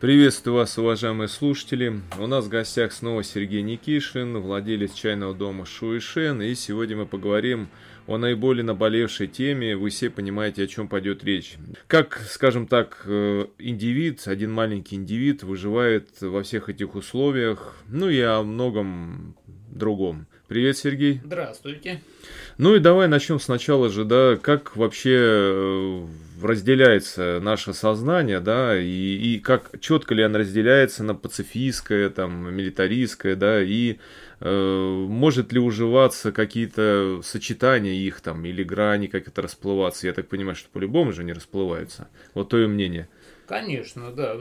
Приветствую вас, уважаемые слушатели. У нас в гостях снова Сергей Никишин, владелец чайного дома Шуишен, и сегодня мы поговорим о наиболее наболевшей теме. Вы все понимаете, о чем пойдет речь. Как, скажем так, э, индивид, один маленький индивид выживает во всех этих условиях, ну и о многом другом. Привет, Сергей. Здравствуйте. Ну и давай начнем сначала же, да, как вообще э, разделяется наше сознание, да, и, и как четко ли оно разделяется на пацифистское, там, милитаристское, да, и э, может ли уживаться какие-то сочетания их там или грани как это расплываться. Я так понимаю, что по-любому же не расплываются. Вот твое мнение. Конечно, да,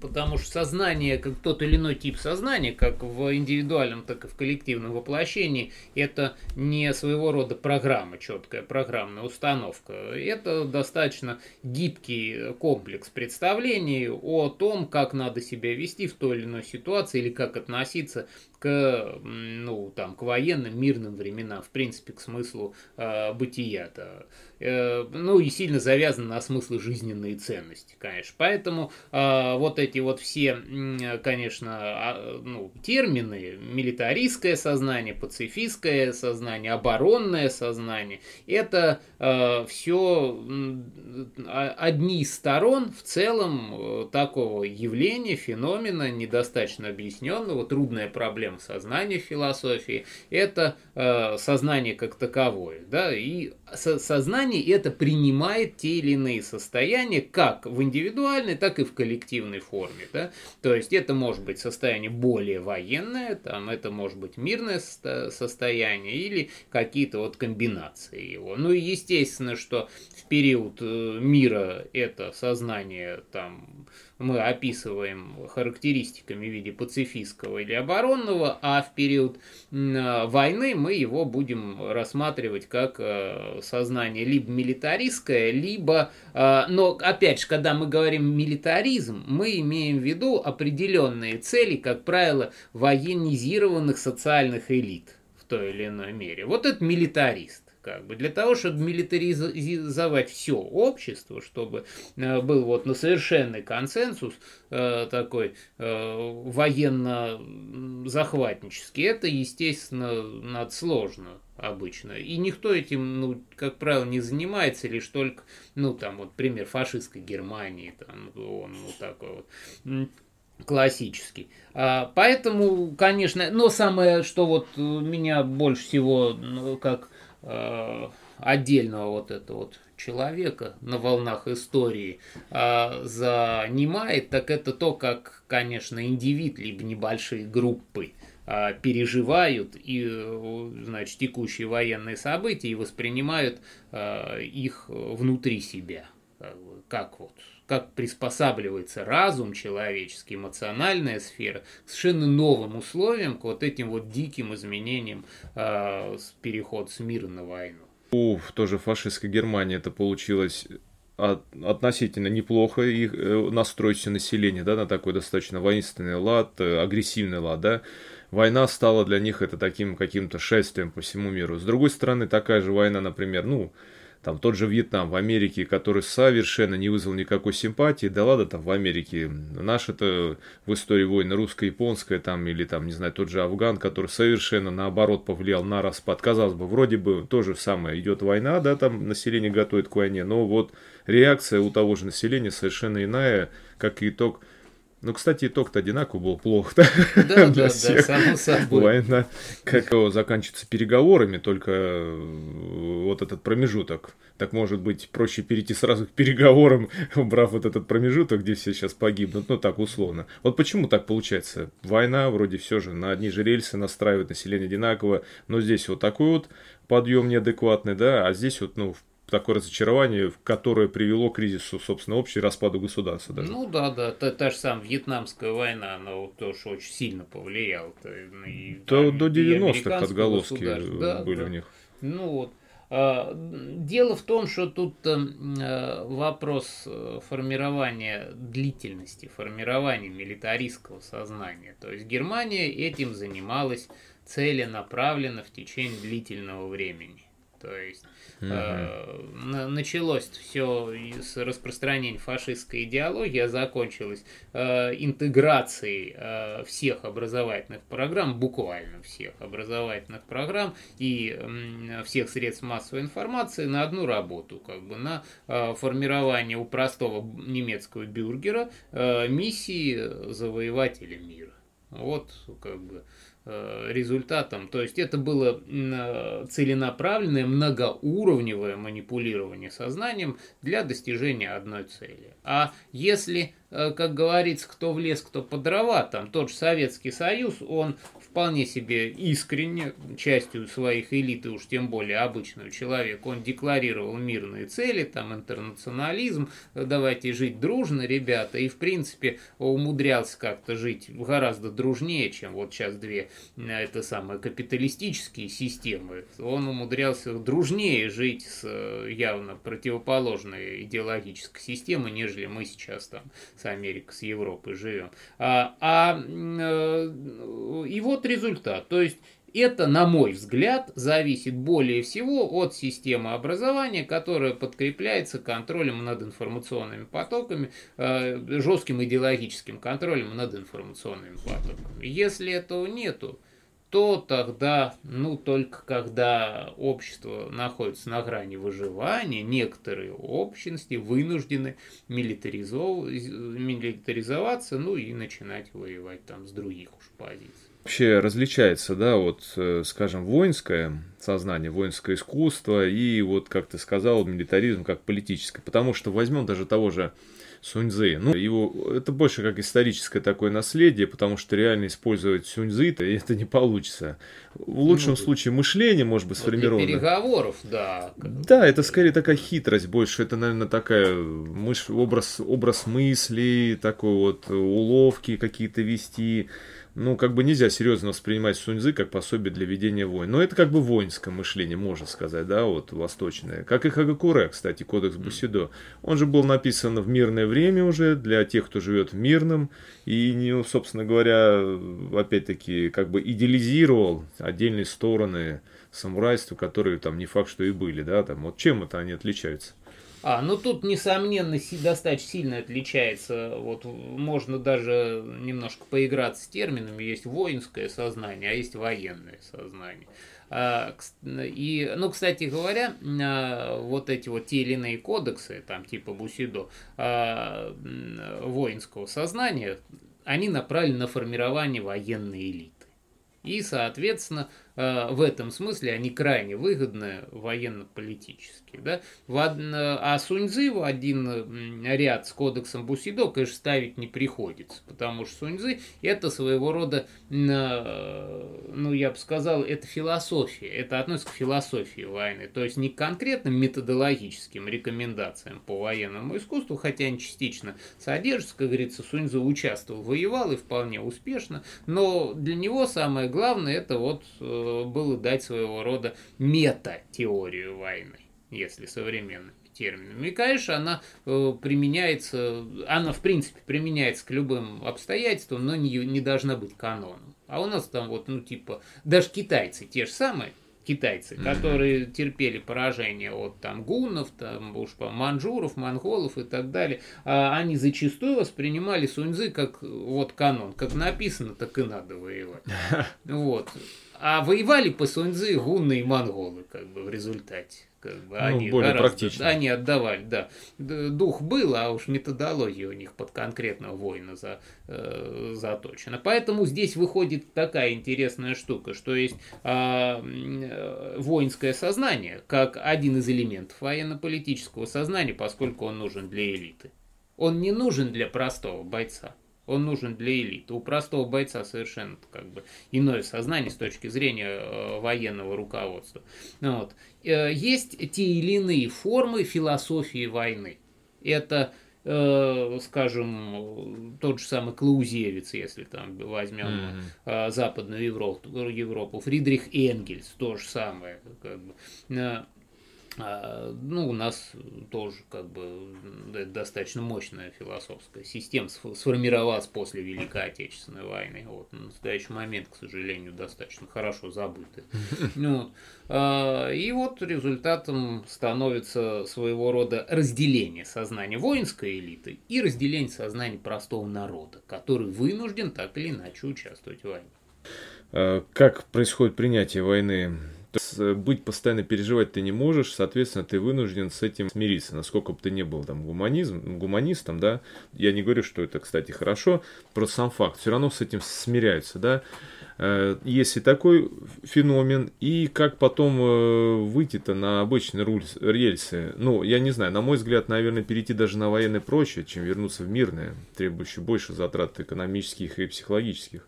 потому что сознание, как тот или иной тип сознания, как в индивидуальном, так и в коллективном воплощении, это не своего рода программа, четкая программная установка. Это достаточно гибкий комплекс представлений о том, как надо себя вести в той или иной ситуации или как относиться к, ну, там, к военным, мирным временам, в принципе, к смыслу э, бытия-то. Э, ну, и сильно завязан на смыслы жизненные ценности, конечно. Поэтому э, вот эти вот все, конечно, э, ну, термины, милитаристское сознание, пацифистское сознание, оборонное сознание, это э, все одни из сторон в целом э, такого явления, феномена, недостаточно объясненного, трудная проблема проблем сознания в философии, это э, сознание как таковое. Да? И со сознание это принимает те или иные состояния как в индивидуальной, так и в коллективной форме. Да? То есть это может быть состояние более военное, там, это может быть мирное состояние или какие-то вот комбинации его. Ну и естественно, что в период э, мира это сознание там мы описываем характеристиками в виде пацифистского или оборонного, а в период войны мы его будем рассматривать как э, сознание либо милитаристское, либо... Э, но, опять же, когда мы говорим милитаризм, мы имеем в виду определенные цели, как правило, военизированных социальных элит в той или иной мере. Вот это милитарист как бы для того, чтобы милитаризовать все общество, чтобы э, был вот на совершенный консенсус э, такой э, военно-захватнический, это, естественно, надо сложно обычно. И никто этим, ну, как правило, не занимается, лишь только, ну, там, вот пример фашистской Германии, там, он вот такой вот классический. А, поэтому, конечно, но самое, что вот меня больше всего, ну, как отдельного вот этого вот человека на волнах истории э, занимает, так это то, как, конечно, индивид, либо небольшие группы э, переживают и, значит, текущие военные события и воспринимают э, их внутри себя. Как вот как приспосабливается разум человеческий, эмоциональная сфера к совершенно новым условиям, к вот этим вот диким изменениям, э, переход с мира на войну. У тоже фашистской Германии это получилось относительно неплохо их э, настроить население да, на такой достаточно воинственный лад, э, агрессивный лад, да, война стала для них это таким каким-то шествием по всему миру. С другой стороны, такая же война, например, ну, там тот же Вьетнам в Америке, который совершенно не вызвал никакой симпатии, да ладно там в Америке, наш это в истории войны русско-японская там или там, не знаю, тот же Афган, который совершенно наоборот повлиял на распад. Казалось бы, вроде бы то же самое, идет война, да, там население готовит к войне, но вот реакция у того же населения совершенно иная, как итог ну, кстати, итог-то одинаково был плохо. Да, да, да, само собой. Война, как заканчивается переговорами, только э, вот этот промежуток. Так может быть проще перейти сразу к переговорам, убрав вот этот промежуток, где все сейчас погибнут, ну так условно. Вот почему так получается? Война вроде все же на одни же рельсы настраивает население одинаково, но здесь вот такой вот подъем неадекватный, да, а здесь вот, ну, такое разочарование, которое привело к кризису, собственно, общей распаду государства. Даже. Ну да, да, та, та же самая Вьетнамская война, она вот тоже очень сильно повлияла. И, То, до 90-х отголоски да, были да. у них. Ну вот. А, дело в том, что тут э, вопрос э, формирования длительности, формирования милитаристского сознания. То есть Германия этим занималась целенаправленно в течение длительного времени. То есть угу. э, началось все с распространения фашистской идеологии, а закончилось э, интеграцией э, всех образовательных программ, буквально всех образовательных программ и э, всех средств массовой информации на одну работу, как бы на э, формирование у простого немецкого бюргера э, миссии завоевателя мира. Вот как бы результатом. То есть это было э, целенаправленное многоуровневое манипулирование сознанием для достижения одной цели. А если Э, как говорится, кто в лес, кто по дрова, там тот же Советский Союз, он вполне себе искренне, частью своих элит, и уж тем более обычного человека, он декларировал мирные цели, там интернационализм, давайте жить дружно, ребята, и в принципе умудрялся как-то жить гораздо дружнее, чем вот сейчас две, э, это самые капиталистические системы. Он умудрялся дружнее жить с э, явно противоположной идеологической системой, нежели мы сейчас там с Америкой, с Европой живем. А, а, э, и вот результат. То есть это, на мой взгляд, зависит более всего от системы образования, которая подкрепляется контролем над информационными потоками, э, жестким идеологическим контролем над информационными потоками. Если этого нету, то тогда, ну, только когда общество находится на грани выживания, некоторые общности вынуждены милитаризов... милитаризоваться, ну, и начинать воевать там с других уж позиций. Вообще различается, да, вот, э, скажем, воинское сознание, воинское искусство и вот, как ты сказал, милитаризм как политическое. Потому что возьмем даже того же Суньзы. Ну, его, это больше как историческое такое наследие, потому что реально использовать Суньзы это не получится. В лучшем ну, случае мышление может быть сформировано. Для переговоров, да. Да, это скорее такая хитрость больше. Это, наверное, такая мыш... образ, образ мысли, такой вот уловки какие-то вести ну, как бы нельзя серьезно воспринимать Суньзы как пособие для ведения войн. Но это как бы воинское мышление, можно сказать, да, вот восточное. Как и Хагакуре, кстати, кодекс Бусидо. Он же был написан в мирное время уже для тех, кто живет в мирном. И, ну, собственно говоря, опять-таки, как бы идеализировал отдельные стороны самурайства, которые там не факт, что и были, да, там, вот чем это они отличаются? А, ну тут, несомненно, достаточно сильно отличается. Вот можно даже немножко поиграться с терминами. Есть воинское сознание, а есть военное сознание. А, и, ну, кстати говоря, а, вот эти вот те или иные кодексы, там типа Бусидо, а, воинского сознания, они направлены на формирование военной элиты. И, соответственно, в этом смысле они крайне выгодны военно-политически. Да? А Суньзы в один ряд с кодексом Бусидо, конечно, ставить не приходится, потому что Суньзы это своего рода, ну, я бы сказал, это философия, это относится к философии войны, то есть не к конкретным методологическим рекомендациям по военному искусству, хотя они частично содержатся, как говорится, Суньзы участвовал, воевал и вполне успешно, но для него самое главное это вот э, было дать своего рода мета-теорию войны если современными терминами. И, конечно, она э, применяется, она, в принципе, применяется к любым обстоятельствам, но не, не должна быть каноном. А у нас там вот, ну, типа, даже китайцы те же самые, китайцы, mm-hmm. которые терпели поражение от там гуннов, там уж по манжуров, монголов и так далее, а они зачастую воспринимали Суньзы как вот канон, как написано, так и надо воевать. Вот. А воевали по Суньзы гунны и монголы, как бы в результате. Как бы, ну, они более гораздо, практично. Они отдавали, да. Дух был, а уж методология у них под конкретного воина за, э, заточена. Поэтому здесь выходит такая интересная штука, что есть э, воинское сознание, как один из элементов военно-политического сознания, поскольку он нужен для элиты. Он не нужен для простого бойца. Он нужен для элиты. У простого бойца совершенно как бы иное сознание с точки зрения э, военного руководства. Вот. Э, есть те или иные формы философии войны. Это э, скажем, тот же самый Клаузевиц, если там возьмем mm-hmm. Западную Европу, Европу, Фридрих Энгельс, то же самое. Как бы. А, ну, у нас тоже как бы достаточно мощная философская система сформировалась после Великой Отечественной войны. Вот, на настоящий момент, к сожалению, достаточно хорошо забыты. Ну, а, и вот результатом становится своего рода разделение сознания воинской элиты и разделение сознания простого народа, который вынужден так или иначе участвовать в войне. А, как происходит принятие войны то есть э, быть постоянно переживать ты не можешь, соответственно, ты вынужден с этим смириться, насколько бы ты не был там гуманизм, гуманистом, да. Я не говорю, что это, кстати, хорошо, просто сам факт, все равно с этим смиряются, да. Э, есть и такой феномен, и как потом э, выйти-то на обычные рельсы. Ну, я не знаю, на мой взгляд, наверное, перейти даже на военное проще, чем вернуться в мирное, требующее больше затрат экономических и психологических.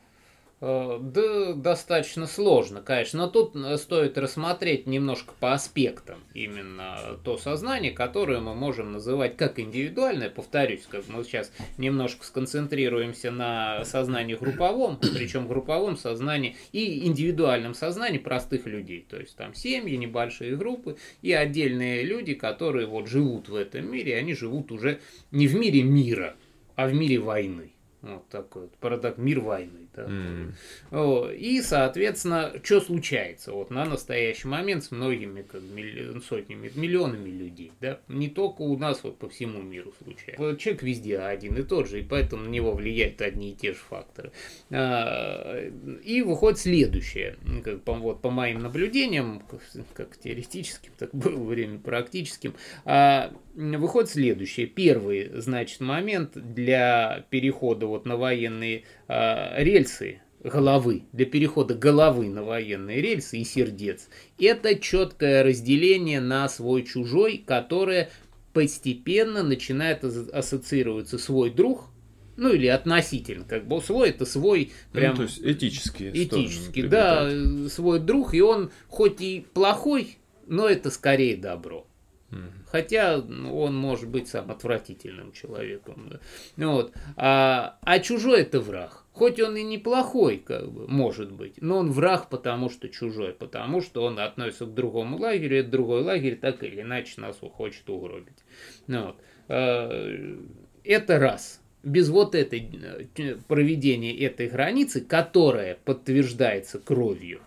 Э, да, достаточно сложно, конечно, но тут э, стоит рассмотреть немножко по аспектам именно то сознание, которое мы можем называть как индивидуальное, повторюсь, как мы сейчас немножко сконцентрируемся на сознании групповом, причем групповом сознании и индивидуальном сознании простых людей, то есть там семьи, небольшие группы и отдельные люди, которые вот живут в этом мире, они живут уже не в мире мира, а в мире войны. Вот такой вот парадокс, мир войны. Mm. И, соответственно, что случается вот на настоящий момент с многими как, милли... сотнями, миллионами людей. Да? Не только у нас, вот по всему миру случается. Человек везде один и тот же, и поэтому на него влияют одни и те же факторы. А, и выходит следующее. Как, по, вот, по моим наблюдениям, как теоретическим, так было время практическим, а, выходит следующее. Первый, значит, момент для перехода вот на военные э, рельсы головы, для перехода головы на военные рельсы и сердец, это четкое разделение на свой-чужой, которое постепенно начинает ассоциироваться свой друг, ну или относительно, как бы свой это свой ну, прям... Ну, то есть этические Этический, да, свой друг, и он хоть и плохой, но это скорее добро. Хотя он может быть сам отвратительным человеком. Да. Вот. А, а чужой это враг. Хоть он и неплохой, как бы, может быть, но он враг, потому что чужой, потому что он относится к другому лагерю, и другой лагерь так или иначе нас хочет угробить. Ну вот. А, это раз. Без вот этой э, проведения этой границы, которая подтверждается кровью,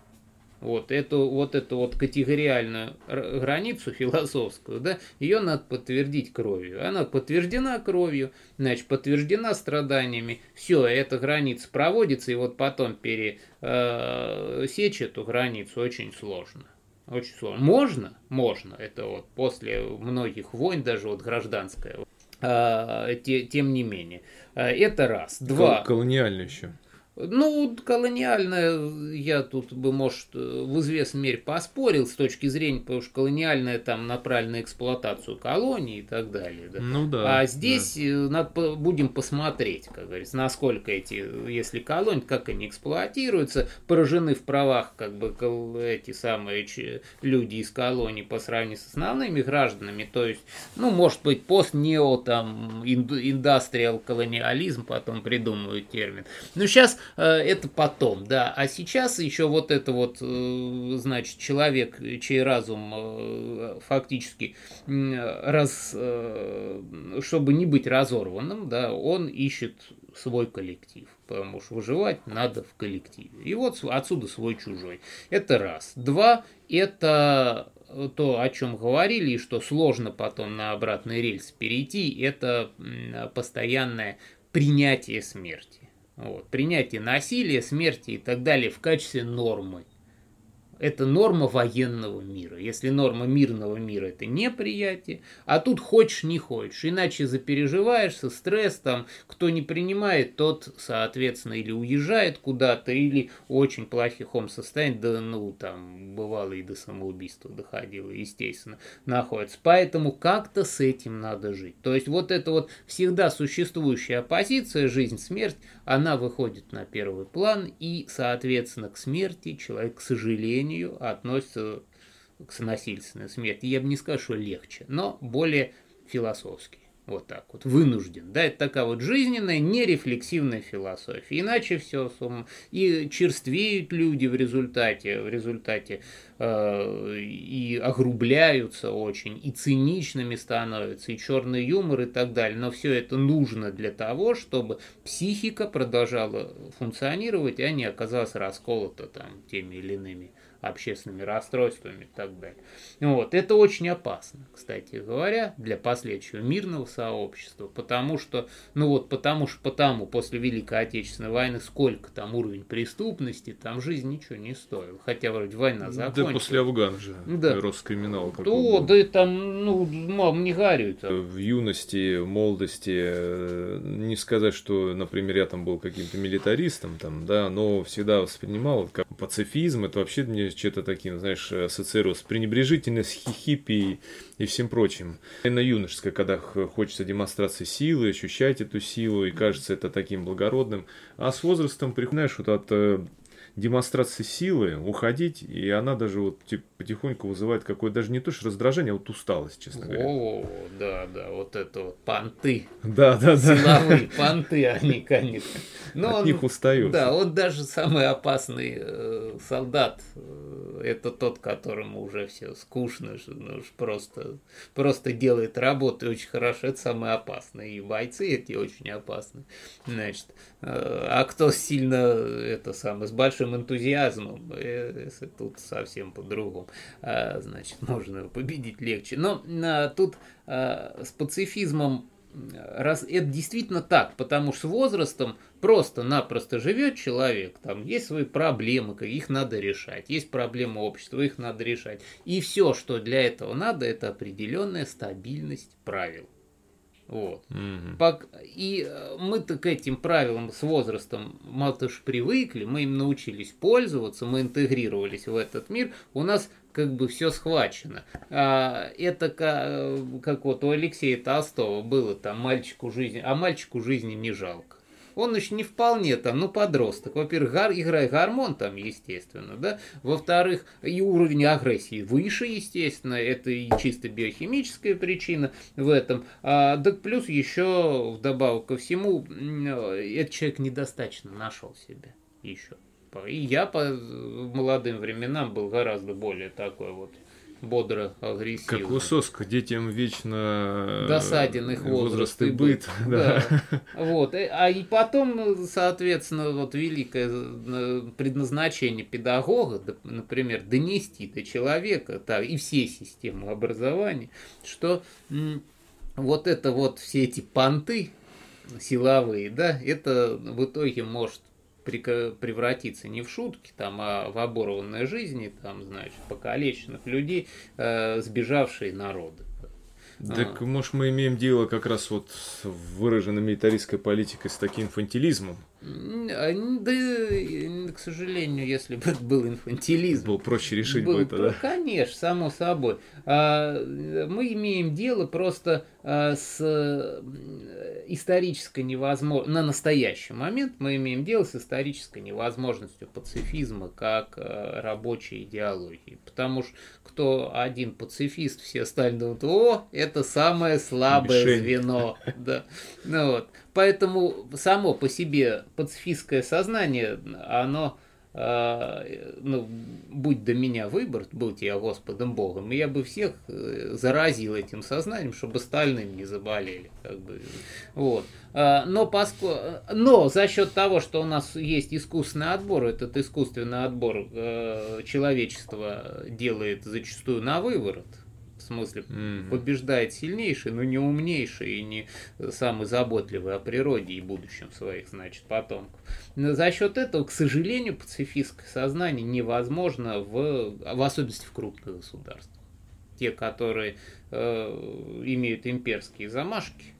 вот эту вот эту вот категориальную границу философскую, да, ее надо подтвердить кровью. Она подтверждена кровью, значит, подтверждена страданиями. Все, эта граница проводится, и вот потом пересечь э, эту границу очень сложно. Очень сложно. Можно? Можно. Это вот после многих войн, даже вот гражданская. Э, те, тем не менее. Э, это раз. Два. Колониально еще. Ну, колониальная, я тут бы, может, в известной мере поспорил с точки зрения, потому что колониальная там направлена на эксплуатацию колонии и так далее. Да. Ну да. А здесь да. Э, надо, будем посмотреть, как говорится, насколько эти, если колонии, как они эксплуатируются, поражены в правах, как бы, эти самые люди из колонии по сравнению с основными гражданами. То есть, ну, может быть, пост-нео, там, индустриал колониализм, потом придумывают термин. Но сейчас Э, это потом, да. А сейчас еще вот это вот, э, значит, человек, чей разум э, фактически раз, чтобы не быть разорванным, да, он ищет свой коллектив, потому что выживать надо в коллективе. И вот отсюда свой чужой. Это раз. Два, это то, о чем говорили, и что сложно потом на обратный рельс перейти, это постоянное принятие смерти. Вот. Принятие насилия, смерти и так далее в качестве нормы это норма военного мира. Если норма мирного мира это неприятие, а тут хочешь не хочешь, иначе запереживаешься, стресс там, кто не принимает, тот, соответственно, или уезжает куда-то, или очень плохом состоянии, да ну там бывало и до самоубийства доходило, естественно, находится. Поэтому как-то с этим надо жить. То есть вот эта вот всегда существующая оппозиция, жизнь, смерть, она выходит на первый план, и, соответственно, к смерти человек, к сожалению, сожалению, относятся к насильственной смерти. Я бы не сказал, что легче, но более философски. Вот так вот, вынужден. Да, это такая вот жизненная, нерефлексивная философия. Иначе все и черствеют люди в результате, в результате э, и огрубляются очень, и циничными становятся, и черный юмор и так далее. Но все это нужно для того, чтобы психика продолжала функционировать, а не оказалась расколота там теми или иными общественными расстройствами и так далее. Вот. Это очень опасно, кстати говоря, для последующего мирного сообщества, потому что, ну вот, потому что потому после Великой Отечественной войны сколько там уровень преступности, там жизнь ничего не стоила, хотя вроде война закончилась. Да после Афгана же, да. Роскриминал. То, да, там, ну, мам, не горюет. В юности, в молодости, э, не сказать, что, например, я там был каким-то милитаристом, там, да, но всегда воспринимал как пацифизм, это вообще мне что-то таким, знаешь, ассоциировал с пренебрежительностью, хиппи и всем прочим. На юношеское, когда хочется демонстрации силы, ощущать эту силу, и кажется это таким благородным. А с возрастом, приходишь вот от э, демонстрации силы уходить, и она даже вот типа, потихоньку вызывает какое-то даже не то что раздражение, а вот усталость, честно говоря. О, да, да, вот это вот понты. Да, да, да. Силовые понты, они, конечно. Но От он, них устают. Да, вот даже самый опасный э, солдат, э, это тот, которому уже все скучно, ну, просто, просто делает работу очень хорошо, это самый опасный. И бойцы эти очень опасны. Значит, э, а кто сильно, это самое, с большим энтузиазмом, э, тут совсем по-другому. А, значит, можно победить легче. Но а, тут а, с пацифизмом раз это действительно так, потому что с возрастом просто-напросто живет человек, там есть свои проблемы, их надо решать, есть проблемы общества, их надо решать. И все, что для этого надо, это определенная стабильность правил. Вот. Угу. И э, мы-то к этим правилам с возрастом мало ж привыкли, мы им научились пользоваться, мы интегрировались в этот мир, у нас как бы все схвачено. А, это как, э, как вот у Алексея Толстого было там мальчику жизни, а мальчику жизни не жалко он еще не вполне там, ну, подросток. Во-первых, гар, играет гормон там, естественно, да. Во-вторых, и уровень агрессии выше, естественно, это и чисто биохимическая причина в этом. А, да плюс еще, вдобавок ко всему, этот человек недостаточно нашел себя еще. И я по молодым временам был гораздо более такой вот бодро, агрессивно. Как Высоцка, детям вечно досаден их возраст, возраст и быт. Да. да. Вот. Э, а и потом, соответственно, вот великое э, предназначение педагога, например, донести до человека, так, и все системы образования, что вот это вот все эти понты силовые, да, это в итоге может превратиться не в шутки, там, а в оборванной жизни, там, значит, покалеченных людей, э, сбежавшие народы. Так, а. может, мы имеем дело как раз вот с выраженной милитаристской политикой, с таким инфантилизмом? А, да, к сожалению, если бы это был инфантилизм. Было проще решить был, бы это, да? Конечно, само собой. А, мы имеем дело просто с исторической невозможностью, на настоящий момент мы имеем дело с исторической невозможностью пацифизма как рабочей идеологии. Потому что кто один пацифист, все остальные думают, о, это самое слабое Мишень. звено. Да. Ну, вот. Поэтому само по себе пацифистское сознание, оно э, ну, будь до меня выбор, будь я Господом Богом, я бы всех э, заразил этим сознанием, чтобы остальным не заболели. Как бы. вот. А, но, поско... Но за счет того, что у нас есть искусственный отбор, этот искусственный отбор э, человечество делает зачастую на выворот, смысле mm-hmm. побеждает сильнейший, но не умнейший и не самый заботливый о природе и будущем своих, значит, потомков. Но за счет этого, к сожалению, пацифистское сознание невозможно, в, в особенности в крупных государствах. Те, которые э, имеют имперские замашки,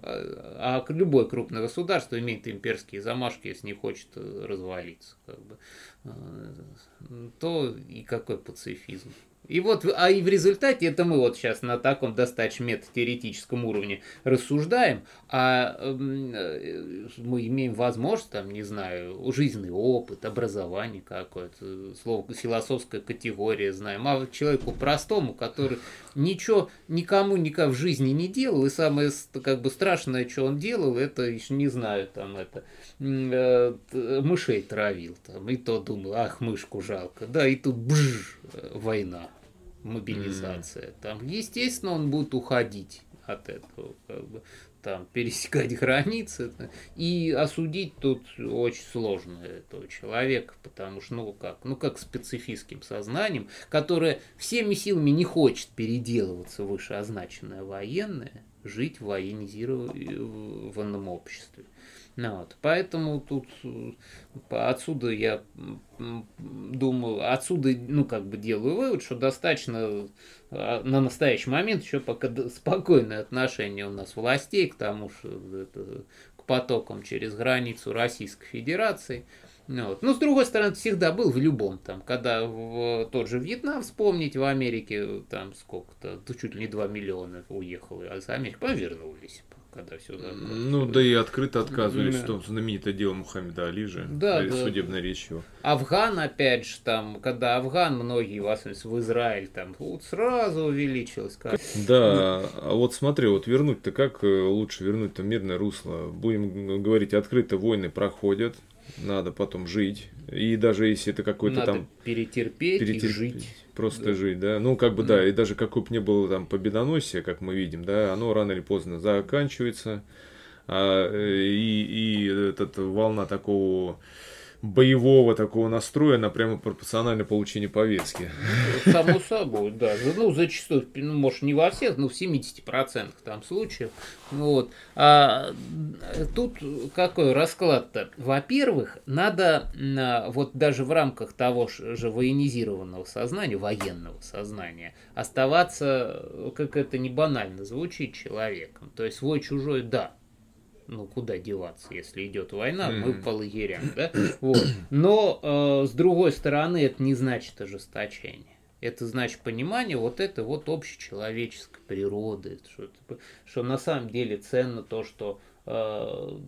а, а любое крупное государство имеет имперские замашки, если не хочет э, развалиться, как бы, э, то и какой пацифизм. И вот, а и в результате это мы вот сейчас на таком достаточно метатеоретическом уровне рассуждаем, а э, мы имеем возможность, там, не знаю, жизненный опыт, образование какое-то, слово философская категория знаем, а человеку простому, который ничего никому никак в жизни не делал, и самое как бы страшное, что он делал, это еще не знаю, там это э, мышей травил, там, и то думал, ах, мышку жалко, да, и тут бж, война мобилизация. Mm. Там, естественно, он будет уходить от этого, как бы, там, пересекать границы. И осудить тут очень сложно этого человека, потому что, ну как, ну как специфическим сознанием, которое всеми силами не хочет переделываться вышеозначенное военное, жить в военизированном обществе. Ну, вот. Поэтому тут отсюда я думаю, отсюда, ну, как бы делаю вывод, что достаточно а, на настоящий момент еще пока спокойное отношение у нас властей к тому, что это, к потокам через границу Российской Федерации. Ну, вот. Но с другой стороны, всегда был в любом там, когда в тот же Вьетнам вспомнить, в Америке там сколько-то, чуть ли не 2 миллиона уехало из Америки, повернулись когда все закончилось. Ну, да и открыто отказывались, да. что знаменитое дело Мухаммеда Али же, да, да. судебной речью. Афган, опять же, там, когда Афган, многие, в особенности в Израиль, там, вот сразу увеличилось. Как... Да, а вот смотри, вот вернуть-то как э, лучше вернуть-то мирное русло? Будем говорить, открыто войны проходят, надо потом жить. И даже если это какой-то там... перетерпеть, перетерпеть и жить. Просто да. жить, да. Ну, как бы, да. и даже какой бы ни было там победоносие, как мы видим, да, оно рано или поздно заканчивается. А, и, и эта волна такого боевого такого настроя, она прямо пропорциональна получению повестки. Само собой, да. Ну, зачастую, ну, может, не во всех, но в 70% там случаев. Вот. А тут какой расклад-то? Во-первых, надо вот даже в рамках того же военизированного сознания, военного сознания, оставаться, как это не банально звучит, человеком. То есть свой-чужой, да, ну куда деваться, если идет война, мы по лагерям, да? Вот. Но э, с другой стороны, это не значит ожесточение. Это значит понимание вот этой вот общечеловеческой природы, что, что на самом деле ценно то, что Э,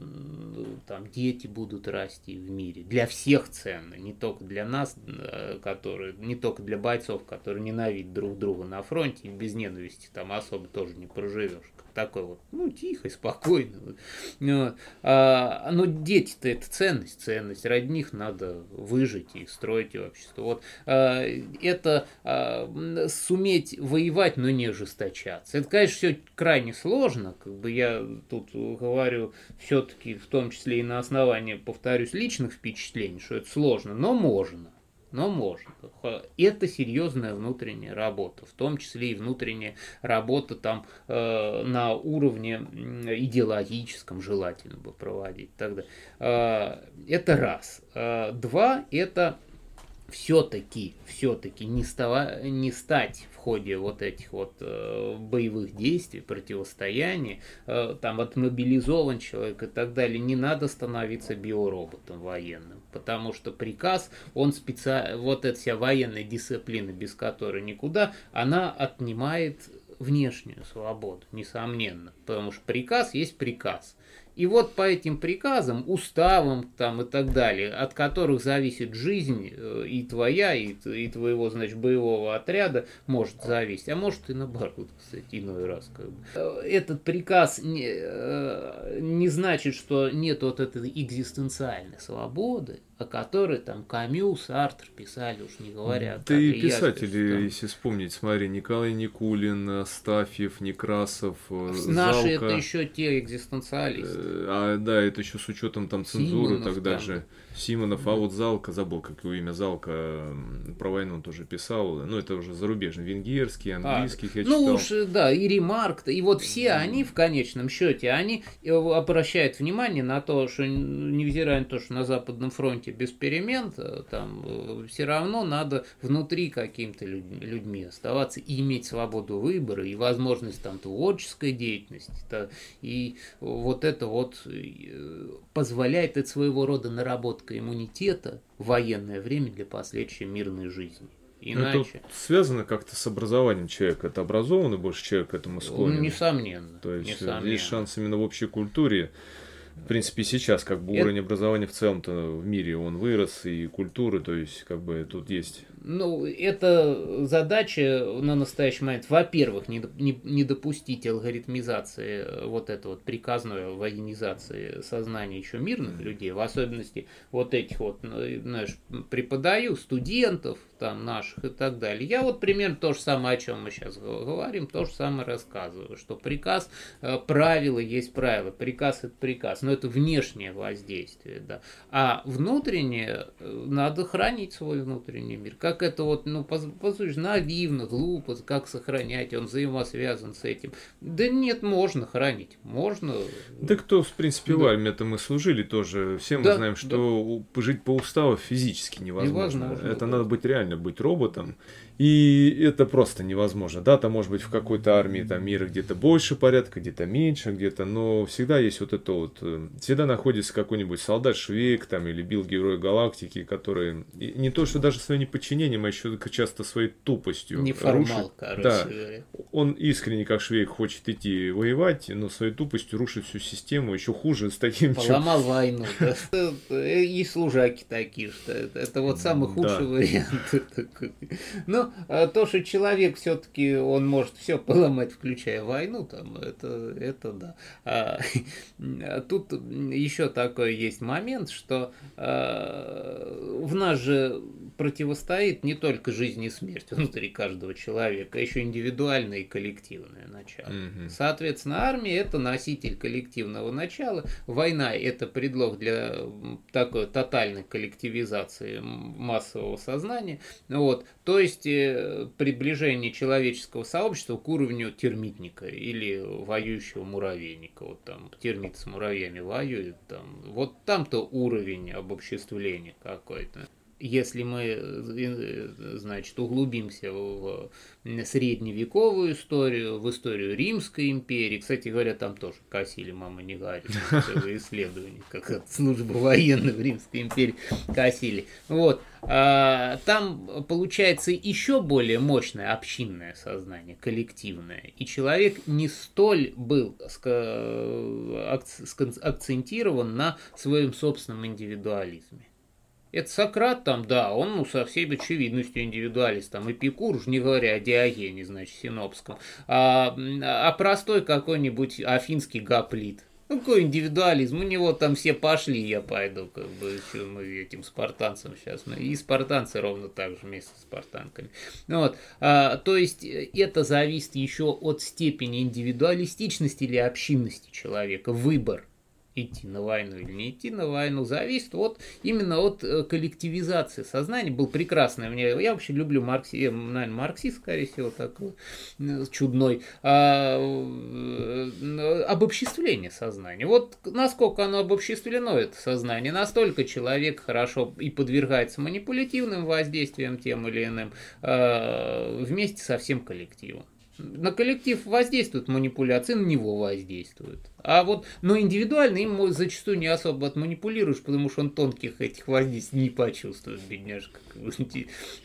там дети будут расти в мире. Для всех ценно, не только для нас, э, которые, не только для бойцов, которые ненавидят друг друга на фронте, и без ненависти там особо тоже не проживешь. Такой вот, ну, тихо и спокойно. Вот. А, но дети-то это ценность, ценность. Ради них надо выжить и строить общество. Вот а, это а, суметь воевать, но не ожесточаться. Это, конечно, все крайне сложно. Как бы я тут говорю все-таки в том числе и на основании, повторюсь, личных впечатлений, что это сложно, но можно. Но можно. Это серьезная внутренняя работа, в том числе и внутренняя работа там э, на уровне идеологическом желательно бы проводить. Тогда э, это раз. Э, два это все-таки, все-таки не, става, не стать в ходе вот этих вот э, боевых действий, противостояний, э, там отмобилизован человек и так далее, не надо становиться биороботом военным, потому что приказ, он специально, вот эта вся военная дисциплина, без которой никуда, она отнимает внешнюю свободу, несомненно, потому что приказ есть приказ. И вот по этим приказам, уставам там и так далее, от которых зависит жизнь э, и твоя, и, и твоего, значит, боевого отряда, может зависеть. А может и наоборот, кстати, иной раз. Как бы. Э, этот приказ не, э, не значит, что нет вот этой экзистенциальной свободы, о которой там Камю, Сартр писали, уж не говоря. Да и писатели, там... если вспомнить, смотри, Николай Никулин, Астафьев, Некрасов, Наши Залка. это еще те экзистенциалисты. А, да, это еще с учетом там цензуры Симонов, тогда там. же. Симонов, а вот Залка, забыл, как его имя Залка, про войну он тоже писал, ну это уже зарубежный, венгерский, английский, а, я Ну уж, да, и Ремарк, и вот все они в конечном счете, они э, обращают внимание на то, что невзирая на то, что на Западном фронте без перемен, э, там э, все равно надо внутри какими-то людьми оставаться и иметь свободу выбора и возможность там творческой деятельности, и вот это вот позволяет это своего рода наработка иммунитета в военное время для последующей мирной жизни. Иначе. Это связано как-то с образованием человека. Это образованный больше человек к этому склонен. Ну, несомненно. То есть несомненно. есть шанс именно в общей культуре. В принципе, сейчас как бы уровень образования в целом-то в мире он вырос, и культуры, то есть как бы тут есть ну, это задача на настоящий момент, во-первых, не, не, не допустить алгоритмизации э, вот это вот приказной военизации сознания еще мирных людей, в особенности вот этих вот, ну, знаешь, преподаю студентов там наших и так далее. Я вот примерно то же самое, о чем мы сейчас говорим, то же самое рассказываю, что приказ, э, правила есть правила, приказ это приказ, но это внешнее воздействие, да. А внутреннее, э, надо хранить свой внутренний мир как это вот, ну, послушай, наивно, глупо, как сохранять, он взаимосвязан с этим. Да нет, можно хранить, можно. Да кто, в принципе, в армии это мы служили тоже, все мы да, знаем, что да. жить по уставу физически невозможно. невозможно это да. надо быть реально, быть роботом. И это просто невозможно. Да, там может быть в какой-то армии там мира где-то больше порядка, где-то меньше, где-то, но всегда есть вот это вот, э, всегда находится какой-нибудь солдат Швейк там или Билл Герой Галактики, который не то, что даже своим неподчинением, а еще часто своей тупостью. Неформал, короче да, Он искренне, как Швейк, хочет идти воевать, но своей тупостью рушит всю систему, еще хуже с таким... Поломал чем... войну. И служаки такие, что это вот самый худший вариант. Ну, а то, что человек все-таки, он может все поломать, включая войну, там, это, это да. А, тут еще такой есть момент, что а, в нас же противостоит не только жизнь и смерть внутри каждого человека, а еще индивидуальное и коллективное начало. Mm-hmm. Соответственно, армия это носитель коллективного начала, война это предлог для такой тотальной коллективизации массового сознания. Вот. То есть э, приближение человеческого сообщества к уровню термитника или воюющего муравейника. Вот там термит с муравьями воюет, там, вот там-то уровень обобществления какой-то если мы, э, значит, углубимся в средневековую историю, в историю Римской империи, кстати говоря, там тоже косили, мама не говорит, исследования, как от службы военной в Римской империи косили. Вот. А, там получается еще более мощное общинное сознание, коллективное. И человек не столь был акцентирован на своем собственном индивидуализме. Это Сократ там, да, он ну, со всей очевидностью индивидуалист, там Эпикур, уж не говоря о Диогене, значит, синопском, а, а простой какой-нибудь афинский гоплит. Ну, какой индивидуализм, у него там все пошли, я пойду, как бы, еще мы этим спартанцам сейчас, мы, и спартанцы ровно так же вместе с спартанками. Вот, а, то есть, это зависит еще от степени индивидуалистичности или общинности человека, выбор идти на войну или не идти на войну, зависит от, именно от э, коллективизации сознания. Был прекрасный мне, я вообще люблю марксизм, наверное, марксист, скорее всего, такой э, чудной, а, э, обобществление сознания. Вот насколько оно обобществлено, это сознание, настолько человек хорошо и подвергается манипулятивным воздействиям тем или иным а, вместе со всем коллективом на коллектив воздействуют манипуляции, на него воздействуют. А вот, но индивидуально им зачастую не особо отманипулируешь, потому что он тонких этих воздействий не почувствует, бедняжка.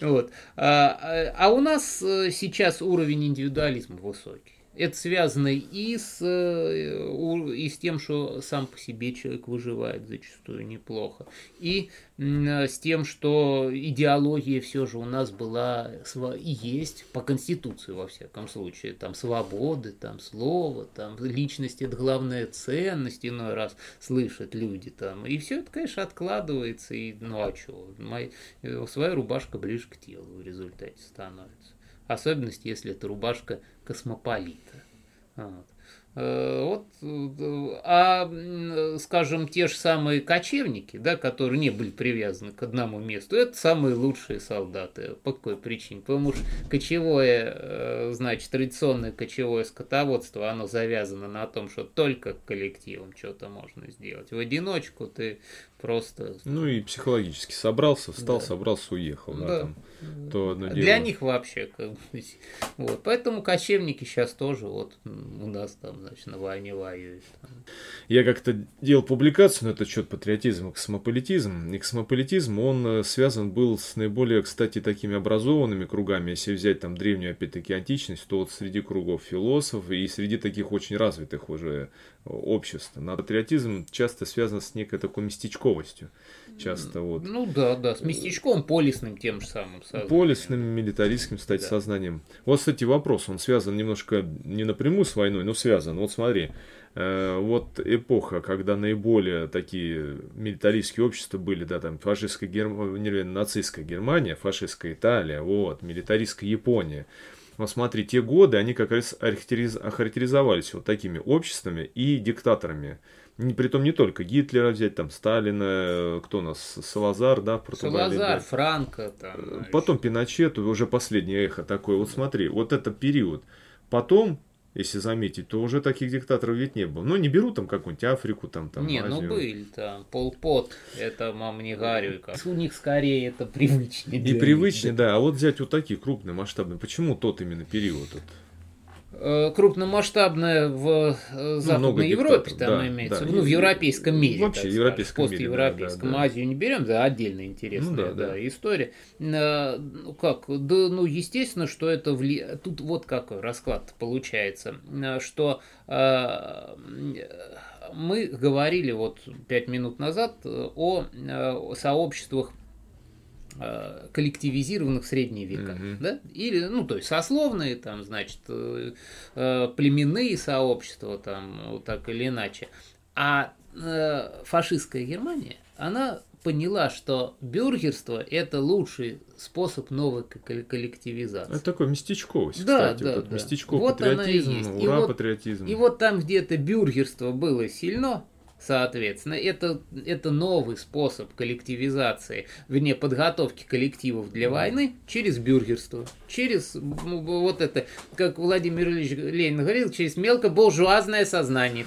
Вот. А, а, а у нас э, сейчас уровень индивидуализма высокий. Это связано и с, э, и с тем, что сам по себе человек выживает зачастую неплохо, и с тем, что идеология все же у нас была и есть по Конституции, во всяком случае, там свободы, там слова, там личность – это главная ценность, иной раз слышат люди там, и все это, конечно, откладывается, и ну а что, моя, э, своя рубашка ближе к телу в результате становится. Особенность, если это рубашка космополита. Вот. Э, вот, э, а, скажем, те же самые кочевники, да, которые не были привязаны к одному месту, это самые лучшие солдаты. По какой причине? Потому что кочевое, э, значит, традиционное кочевое скотоводство, оно завязано на том, что только коллективом что-то можно сделать. В одиночку ты просто... Ну и психологически собрался, встал, да. собрался, уехал. Да. Да, там, то одно Для них вообще. Как бы, вот. Поэтому кочевники сейчас тоже вот у нас там значит, на войне воюет. Я как-то делал публикацию на этот счет патриотизм и космополитизм. И космополитизм, он э, связан был с наиболее, кстати, такими образованными кругами. Если взять там древнюю, опять-таки, античность, то вот среди кругов философов и среди таких очень развитых уже обществ. Но патриотизм часто связан с некой такой местечковостью. Часто вот. Ну да, да, с местечком полисным тем же самым сознанием. Полисным, милитаристским, кстати, да. сознанием. Вот, кстати, вопрос, он связан немножко не напрямую с войной, но связан. Вот смотри, э, вот эпоха, когда наиболее такие милитаристские общества были, да, там фашистская Германия, нацистская Германия, фашистская Италия, вот, милитаристская Япония. Вот смотри, те годы, они как раз охарактеризовались вот такими обществами и диктаторами. Притом не только Гитлера взять, там Сталина, кто у нас, Салазар, да, в Португалии. Салазар, да. Франко. Там, э, Потом Пиночет, уже последнее эхо такое. Вот смотри, вот это период. Потом если заметить, то уже таких диктаторов ведь не было. Ну, не берут там какую-нибудь Африку, там, там Не, ну, Азию. ну были там, Полпот, это мам не горюй-ка. У них скорее это привычнее. И привычнее, да. А вот взять вот такие крупные, масштабные, почему тот именно период? Вот? Э, крупномасштабная в э, Западной Европе, там да, имеется, да. ну, в европейском мире. Вообще, в европейском мире. Постевропейском. Да, да, Азию не берем, да, отдельно интересная ну, да, да, да. история. Э, ну, как, да, ну, естественно, что это вли... Тут вот какой расклад получается, что мы говорили вот пять минут назад о сообществах коллективизированных в средние века, mm-hmm. да, или, ну, то есть сословные, там, значит, э, э, племенные сообщества, там, вот так или иначе. А э, фашистская Германия, она поняла, что бюргерство – это лучший способ новой коллективизации. Это такой местечковость, да, кстати. Да, вот да. Местечков вот патриотизм, ура, и патриотизм. Вот, и вот там где-то бюргерство было сильно, Соответственно, это, это новый способ коллективизации, вне подготовки коллективов для войны через бюргерство, через ну, вот это, как Владимир Ильич Ленин говорил, через мелкобуржуазное сознание.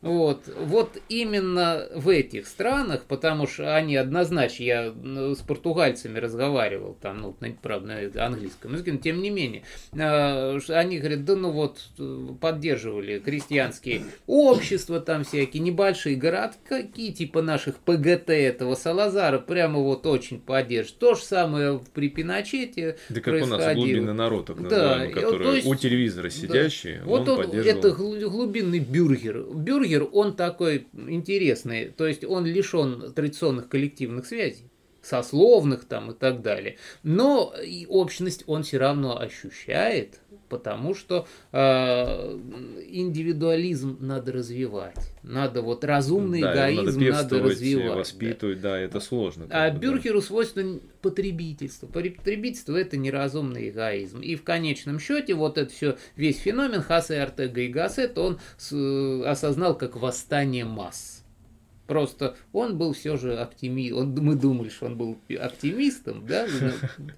Вот, вот именно в этих странах, потому что они однозначно, я с португальцами разговаривал, там, ну, правда, на английском языке, но тем не менее, а, они говорят, да ну вот, поддерживали крестьянские общества там всякие, небольшие городки, типа наших ПГТ этого Салазара, прямо вот очень поддерживают. То же самое при Пиночете Да как у нас глубинный народ, так называемый, да, который есть, у телевизора сидящий, да. вот он, он это глубинный бюргер. Бюргер Бюргер, он такой интересный, то есть он лишен традиционных коллективных связей сословных там и так далее. Но общность он все равно ощущает, потому что э, индивидуализм надо развивать. Надо вот разумный да, эгоизм надо, надо развивать. Воспитывать, да, да это сложно. А да. Бюргеру свойственно потребительство. Потребительство это неразумный эгоизм. И в конечном счете вот это все, весь феномен Хасе Артега и Гассет он с, э, осознал как восстание масс Просто он был все же оптимист. Он, мы думали, что он был оптимистом, да,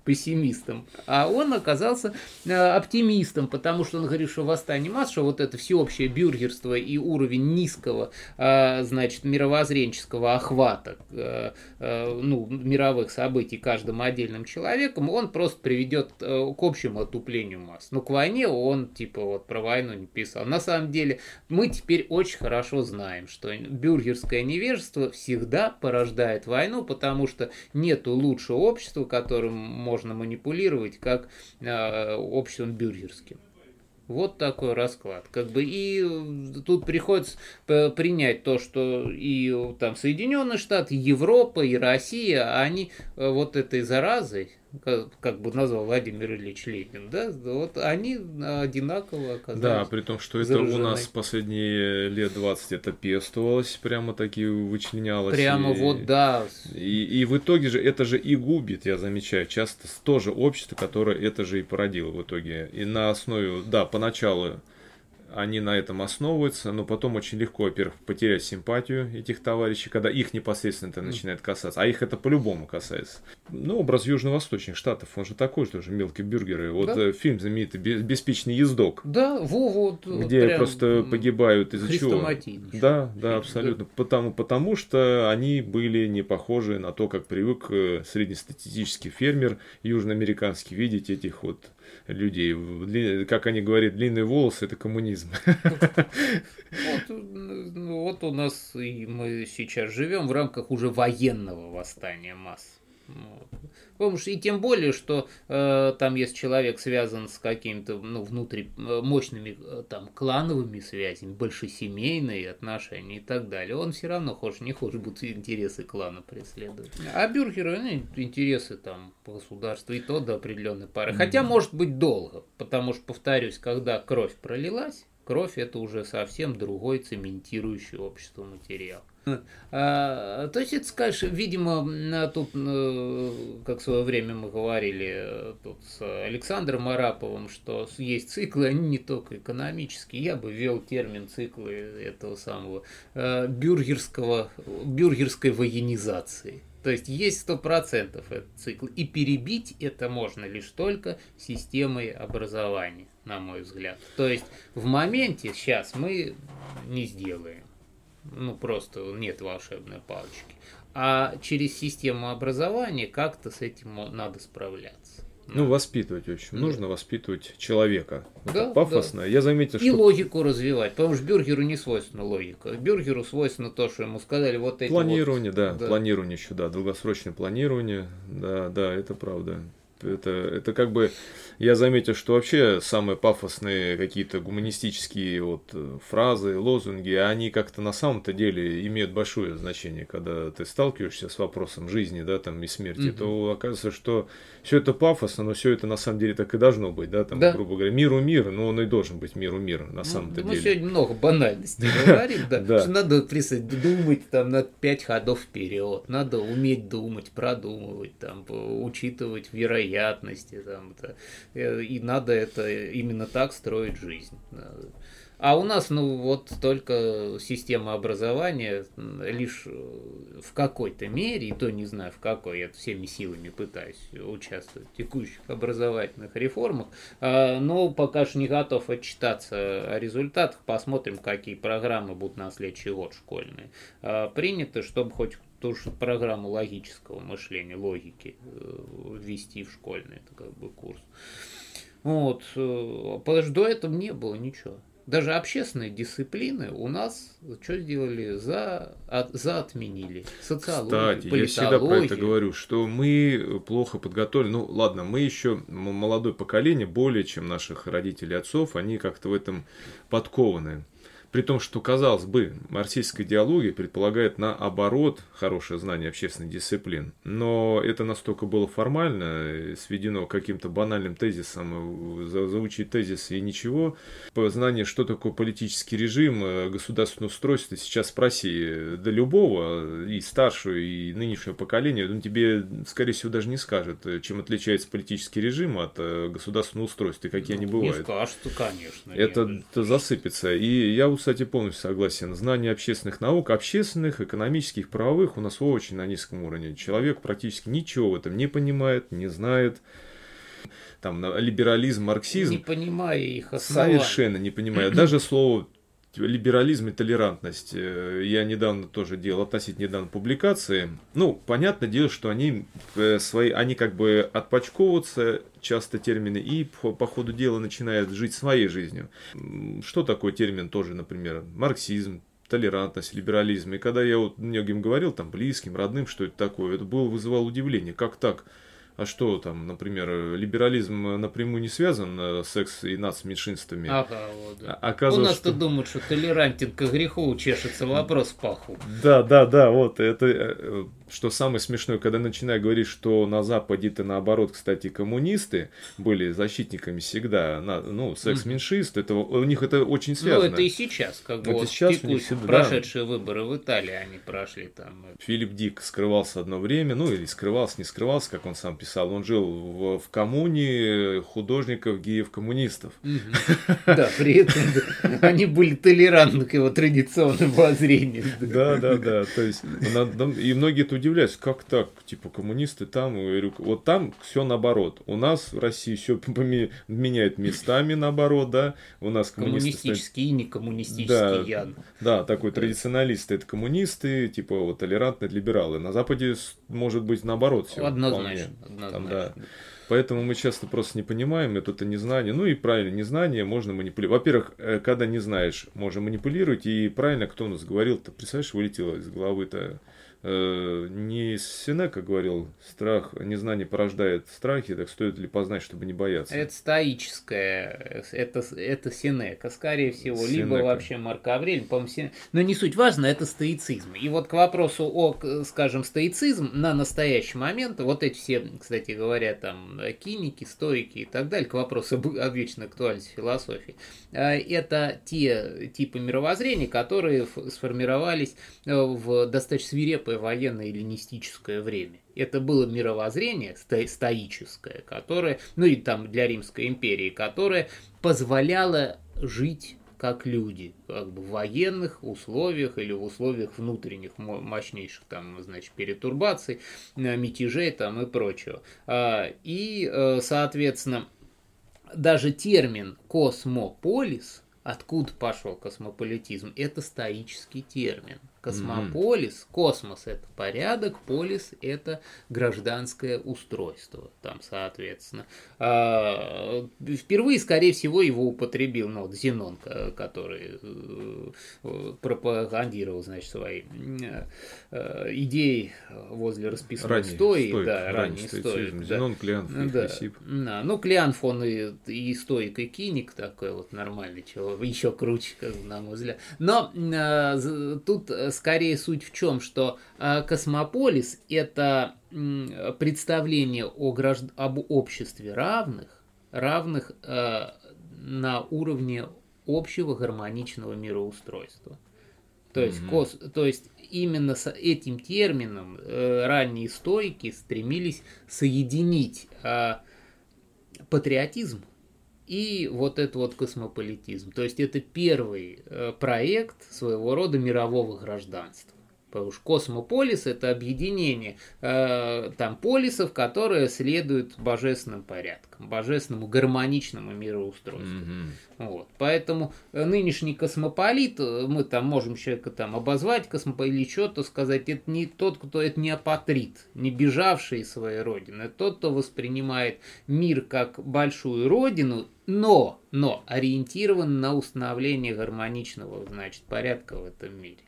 пессимистом. А он оказался э, оптимистом, потому что он говорит, что восстание масс, что вот это всеобщее бюргерство и уровень низкого, э, значит, мировоззренческого охвата, э, ну, мировых событий каждым отдельным человеком, он просто приведет к общему отуплению масс. Но к войне он, типа, вот про войну не писал. На самом деле, мы теперь очень хорошо знаем, что бюргерское невежество невежество всегда порождает войну, потому что нету лучшего общества, которым можно манипулировать, как э, обществом бюргерским. Вот такой расклад. Как бы и тут приходится принять то, что и там Соединенные Штаты, Европа, и Россия, они э, вот этой заразой, как, бы назвал Владимир Ильич Ленин, да, вот они одинаково оказались. Да, при том, что это у нас последние лет 20 это пестовалось, прямо таки вычленялось. Прямо и, вот, да. И, и в итоге же это же и губит, я замечаю, часто тоже общество, которое это же и породило в итоге. И на основе, да, поначалу они на этом основываются, но потом очень легко, во-первых, потерять симпатию этих товарищей, когда их непосредственно это начинает касаться, а их это по-любому касается. Ну, образ южно-восточных штатов, он же такой же тоже, мелкие бюргеры. Вот да? Э, фильм знаменитый «Беспечный ездок». Да, во, вот. Где просто погибают из-за чего. Да, да, абсолютно. Да. Потому, потому что они были не похожи на то, как привык э, среднестатистический фермер южноамериканский видеть этих вот людей. Как они говорят, длинные волосы – это коммунизм либерализм. Вот, ну, вот у нас и мы сейчас живем в рамках уже военного восстания масс. Потому что и тем более, что э, там, если человек связан с какими-то ну, внутри э, мощными э, там клановыми связями, большесемейные отношения и так далее, он все равно хочет, не хочет, будут интересы клана преследовать. А бюргеры, ну, интересы там государства и то до определенной пары. Хотя, может быть, долго, потому что, повторюсь, когда кровь пролилась, кровь это уже совсем другой цементирующий общество материал. А, то есть это, скажешь, видимо, тут, э, как в свое время мы говорили э, тут с Александром Араповым, что есть циклы, они не только экономические. Я бы ввел термин циклы этого самого э, бюргерского, бюргерской военизации. То есть есть сто процентов этот цикл. И перебить это можно лишь только системой образования, на мой взгляд. То есть в моменте сейчас мы не сделаем ну просто нет волшебной палочки. А через систему образования как-то с этим надо справляться. Ну, воспитывать очень. Да. Нужно воспитывать человека. Да, Это пафосно. Да. Я заметил, что... И логику развивать. Потому что Бюргеру не свойственна логика. Бюргеру свойственно то, что ему сказали вот эти Планирование, вот... да, да. Планирование еще, да. Долгосрочное планирование. Да, да, это правда. Это, это как бы я заметил, что вообще самые пафосные какие-то гуманистические вот э, фразы, лозунги, они как-то на самом-то деле имеют большое значение, когда ты сталкиваешься с вопросом жизни, да, там и смерти, угу. то оказывается, что все это пафосно, но все это на самом деле так и должно быть, да, там, да. грубо говоря, миру мир, но он и должен быть миру мир на ну, самом-то мы деле. Мы сегодня много банальностей говорим, да, надо думать там на пять ходов вперед, надо уметь думать, продумывать, там, учитывать вероятности, там, Э, и надо это именно так строить жизнь. А у нас, ну, вот только система образования лишь э, в какой-то мере, и то не знаю в какой, я всеми силами пытаюсь участвовать в текущих образовательных реформах, а, но пока что не готов отчитаться о результатах, посмотрим, какие программы будут на следующий год школьные. А, принято, чтобы хоть ту же программу логического мышления, логики э, ввести в школьный это как бы курс. Вот. Э, потому что до этого не было ничего. Даже общественные дисциплины у нас что сделали? За, от, за отменили. Социологию, Кстати, я всегда про это говорю, что мы плохо подготовлены. Ну, ладно, мы еще молодое поколение, более чем наших родителей отцов, они как-то в этом подкованы. При том, что, казалось бы, марксистская идеология предполагает наоборот хорошее знание общественных дисциплин. Но это настолько было формально, сведено каким-то банальным тезисом, заучить тезис и ничего. Знание, что такое политический режим, э, государственное устройство, сейчас спроси до любого, и старшего, и нынешнего поколения, он тебе, скорее всего, даже не скажет, чем отличается политический режим от э, государственного устройства, и какие ну, они бывают. Не скажет, конечно. Это, это засыпется. И я кстати, полностью согласен. Знание общественных наук, общественных, экономических, правовых у нас очень на низком уровне. Человек практически ничего в этом не понимает, не знает. Там либерализм, марксизм. Не понимая их оснований. Совершенно не понимая. Даже слово либерализм и толерантность. Э, я недавно тоже делал, относительно недавно публикации. Ну, понятное дело, что они э, свои, они как бы отпочковываются, часто термины, и по, по ходу дела начинают жить своей жизнью. Что такое термин тоже, например, марксизм, толерантность, либерализм. И когда я вот многим говорил, там, близким, родным, что это такое, это было, вызывало удивление. Как так? А что там, например, либерализм напрямую не связан э, с секс и нацменьшинствами? Ага, вот, да. А, оказывается, У нас-то что... думают, что толерантен к греху чешется вопрос в паху. Да, да, да, вот это э, что самое смешное, когда начинаю говорить, что на Западе-то наоборот, кстати, коммунисты были защитниками всегда, на, ну, секс-меньшист, это, у них это очень связано. Ну, это и сейчас, как бы, это вот сейчас всегда, прошедшие выборы в Италии, они прошли там. Филипп Дик скрывался одно время, ну, или скрывался, не скрывался, как он сам писал, он жил в, в коммуне художников, геев, коммунистов. Да, при этом они были толерантны к его традиционным воззрениям. Да, да, да, то есть, и многие тут удивляюсь, как так, типа, коммунисты там, вот там все наоборот. У нас в России все меняет местами наоборот, да, у нас коммунистический и некоммунистический Ян. Да, такой традиционалисты это коммунисты, типа, вот толерантные либералы. На Западе может быть наоборот все. Однозначно, однозначно. Там, да. Поэтому мы часто просто не понимаем, это, это незнание. Ну и правильно, незнание можно манипулировать. Во-первых, э, когда не знаешь, можно манипулировать. И правильно, кто у нас говорил-то, представляешь, вылетело из головы-то э, не Сенека говорил, страх, незнание порождает страхи, так стоит ли познать, чтобы не бояться? Это стоическое, это, это Сенека, скорее всего, Сенека. либо вообще Марк Аврелий, по-моему, Сенека. Но не суть важно, это стоицизм. И вот к вопросу о, скажем, стоицизм на настоящий момент, вот эти все, кстати говоря, там, киники, стойки и так далее, к вопросу об вечной актуальности философии, э, это те типы мировоззрения, которые сформировались э, в достаточно свирепой глупое военное эллинистическое время. Это было мировоззрение сто стоическое, которое, ну и там для Римской империи, которое позволяло жить как люди, как бы в военных условиях или в условиях внутренних мощнейших там, значит, перетурбаций, э, мятежей там и прочего. А, и, э, соответственно, даже термин космополис, откуда пошел космополитизм, это стоический термин. Космополис, космос это порядок, полис это гражданское устройство, там, соответственно. А, впервые, скорее всего, его употребил ну, вот Зенон, который э, пропагандировал, значит, свои э, идеи возле расписной стои, стоик, да, ранний стоик. Да. Зенон, Клеанф да. Да. Ну, Клеанф, он и, и стоик, и киник такой вот нормальный человек, еще круче, как на мой взгляд. Но а, тут скорее суть в чем, что э, космополис это представление о гражд... об обществе равных, равных э, на уровне общего гармоничного мироустройства. То есть, mm-hmm. кос... то есть именно с этим термином э, ранние стойки стремились соединить э, патриотизм и вот это вот космополитизм. То есть это первый э, проект своего рода мирового гражданства. Потому что космополис это объединение э, там полисов, которые следуют божественным порядкам, божественному гармоничному мироустройству. Mm-hmm. Вот. Поэтому э, нынешний космополит, э, мы там можем человека там обозвать космополит или что-то сказать, это не тот, кто это не апатрит, не бежавший из своей родины, это тот, кто воспринимает мир как большую родину, но, но ориентирован на установление гармоничного, значит, порядка в этом мире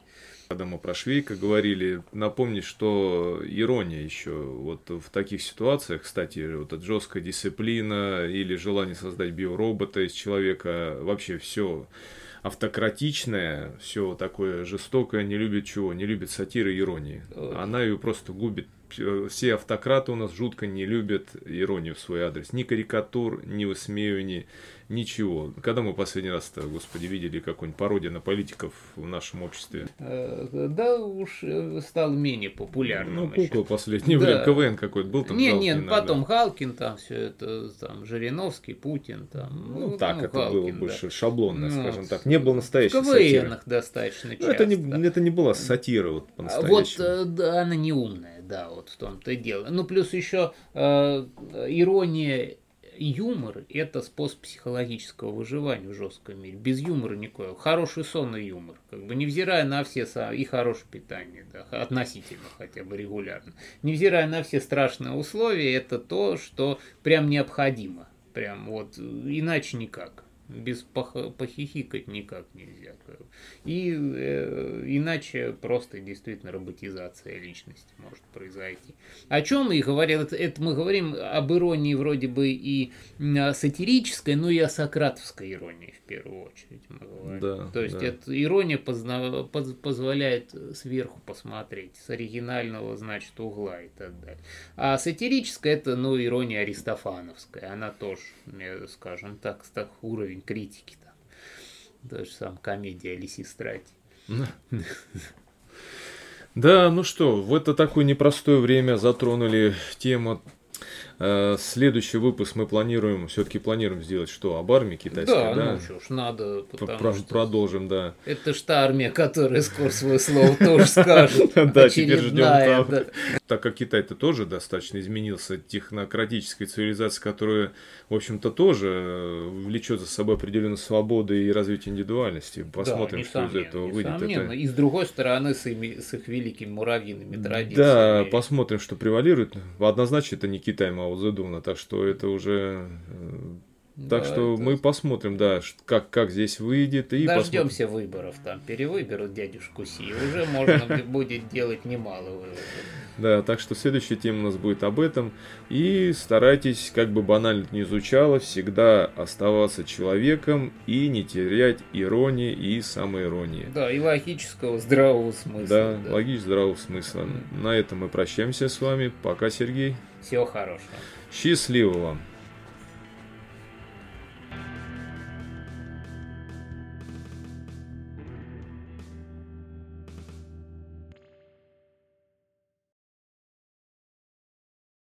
когда мы про Швейка говорили, напомнить, что ирония еще вот в таких ситуациях, кстати, вот эта жесткая дисциплина или желание создать биоробота из человека, вообще все автократичное, все такое жестокое, не любит чего, не любит сатиры и иронии. Она ее просто губит все автократы у нас жутко не любят иронию в свой адрес. Ни карикатур, ни высмеиваний, ничего. Когда мы последний раз-то, господи, видели какую-нибудь пародию на политиков в нашем обществе? Э, да уж э, стал менее популярным. Ну, кукла последнее да. время, КВН какой-то был там. Не, не, потом Халкин там все это, там, Жириновский, Путин там. Ну, ну так, ну, это Халкин, было больше да. шаблонно, ну, скажем так. Не было настоящей в КВНах достаточно часто. Ну, это не, это не была сатира вот по-настоящему. Вот, э, да, она не умная да, вот в том-то и дело. Ну, плюс еще э, ирония юмор – это способ психологического выживания в жестком мире. Без юмора никакого. Хороший сон и юмор. Как бы невзирая на все и хорошее питание, да, относительно хотя бы регулярно. Невзирая на все страшные условия, это то, что прям необходимо. Прям вот, иначе никак без пох- похихикать никак нельзя. И э, иначе просто действительно роботизация личности может произойти. О чем мы говорим? Это, мы говорим об иронии вроде бы и сатирической, но и о сократовской иронии первую очередь. Мы говорим. Да, То есть да. эта ирония позна- поз- позволяет сверху посмотреть, с оригинального, значит, угла и так далее. А сатирическая это, ну, ирония аристофановская. Она тоже, скажем так, так уровень критики. Там. То же самое комедия Лисистрати. Да, ну что, в это такое непростое время затронули тему следующий выпуск мы планируем, все-таки планируем сделать что? Об армии китайской, да? Да, ну что ж, надо, Про- что... Продолжим, да. Это ж та армия, которая скоро свое слово тоже скажет. Да, теперь ждем Так как Китай-то тоже достаточно изменился, технократической цивилизации, которая, в общем-то, тоже э, влечет за собой определенную свободу и развитие индивидуальности. Посмотрим, что из этого выйдет. И с другой стороны, с их великими муравьиными традициями. Да, посмотрим, что превалирует. Однозначно, это не Китай, а Мао Цзэдуна. Так что это уже так Да, что это- мы посмотрим, да, как, как здесь выйдет. И Дождемся выборов там, перевыберут дядюшку Си, уже можно будет делать немало выводов. Да, так что следующая тема у нас будет об этом. И старайтесь, как бы банально ни звучало, всегда оставаться человеком и не терять иронии и самоиронии. Да, и логического здравого смысла. Да, логично здравого смысла. На этом мы прощаемся с вами. Пока, Сергей. Всего хорошего. Счастливо вам.